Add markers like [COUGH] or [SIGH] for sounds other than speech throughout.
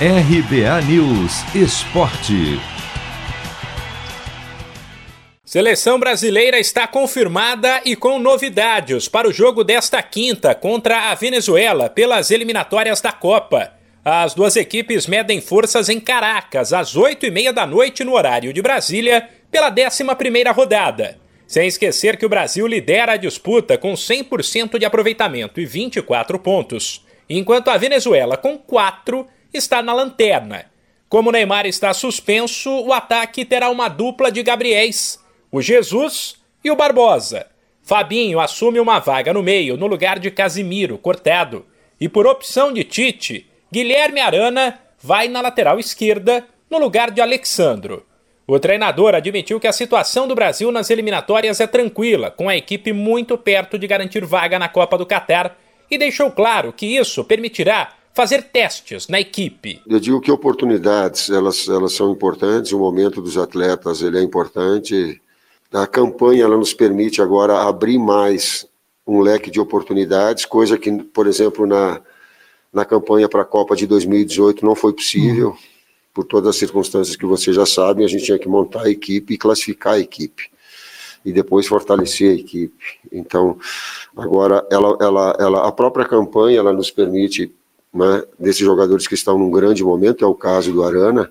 RBA News Esporte. Seleção brasileira está confirmada e com novidades para o jogo desta quinta contra a Venezuela pelas eliminatórias da Copa. As duas equipes medem forças em Caracas às oito e meia da noite no horário de Brasília pela 11 primeira rodada. Sem esquecer que o Brasil lidera a disputa com 100% de aproveitamento e 24 pontos, enquanto a Venezuela, com 4, está na lanterna. Como Neymar está suspenso, o ataque terá uma dupla de Gabriéis, o Jesus e o Barbosa. Fabinho assume uma vaga no meio, no lugar de Casimiro, cortado. E por opção de Tite, Guilherme Arana vai na lateral esquerda, no lugar de Alexandro. O treinador admitiu que a situação do Brasil nas eliminatórias é tranquila, com a equipe muito perto de garantir vaga na Copa do Catar, e deixou claro que isso permitirá fazer testes na equipe. Eu digo que oportunidades, elas, elas são importantes, o momento dos atletas ele é importante. A campanha ela nos permite agora abrir mais um leque de oportunidades, coisa que, por exemplo, na, na campanha para a Copa de 2018 não foi possível, uhum. por todas as circunstâncias que vocês já sabem, a gente tinha que montar a equipe e classificar a equipe e depois fortalecer a equipe. Então, agora ela, ela, ela, a própria campanha ela nos permite né, desses jogadores que estão num grande momento, é o caso do Arana,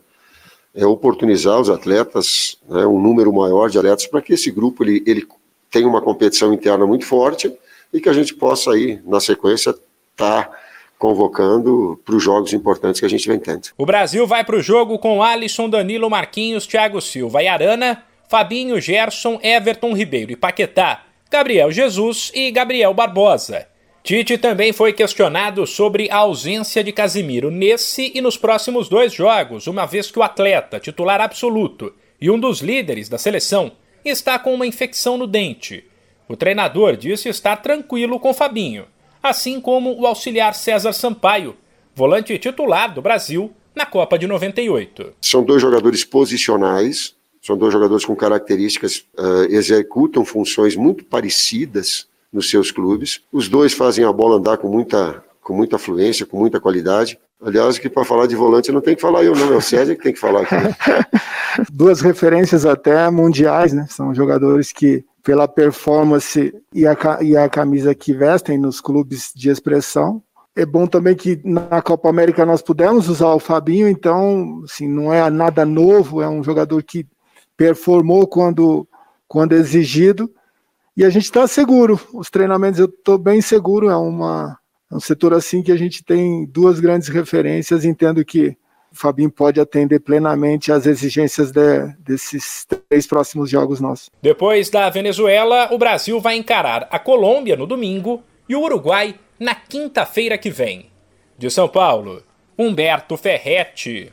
é oportunizar os atletas, né, um número maior de atletas, para que esse grupo ele, ele tenha uma competição interna muito forte e que a gente possa aí, na sequência, estar tá convocando para os jogos importantes que a gente vem tendo. O Brasil vai para o jogo com Alisson, Danilo, Marquinhos, Thiago Silva e Arana, Fabinho, Gerson, Everton Ribeiro e Paquetá, Gabriel Jesus e Gabriel Barbosa. Tite também foi questionado sobre a ausência de Casimiro nesse e nos próximos dois jogos, uma vez que o atleta, titular absoluto e um dos líderes da seleção, está com uma infecção no dente. O treinador disse estar tranquilo com Fabinho, assim como o auxiliar César Sampaio, volante titular do Brasil na Copa de 98. São dois jogadores posicionais, são dois jogadores com características, uh, executam funções muito parecidas nos seus clubes. Os dois fazem a bola andar com muita, com muita fluência, com muita qualidade. Aliás, que para falar de volante não tem que falar eu, não, é o César que tem que falar aqui. [LAUGHS] Duas referências até mundiais, né? São jogadores que, pela performance e a, e a camisa que vestem nos clubes de expressão, é bom também que na Copa América nós pudemos usar o Fabinho, então, assim, não é nada novo, é um jogador que performou quando, quando exigido e a gente está seguro. Os treinamentos eu estou bem seguro. É, uma, é um setor assim que a gente tem duas grandes referências. Entendo que o Fabinho pode atender plenamente às exigências de, desses três próximos jogos nossos. Depois da Venezuela, o Brasil vai encarar a Colômbia no domingo e o Uruguai na quinta-feira que vem. De São Paulo, Humberto Ferretti.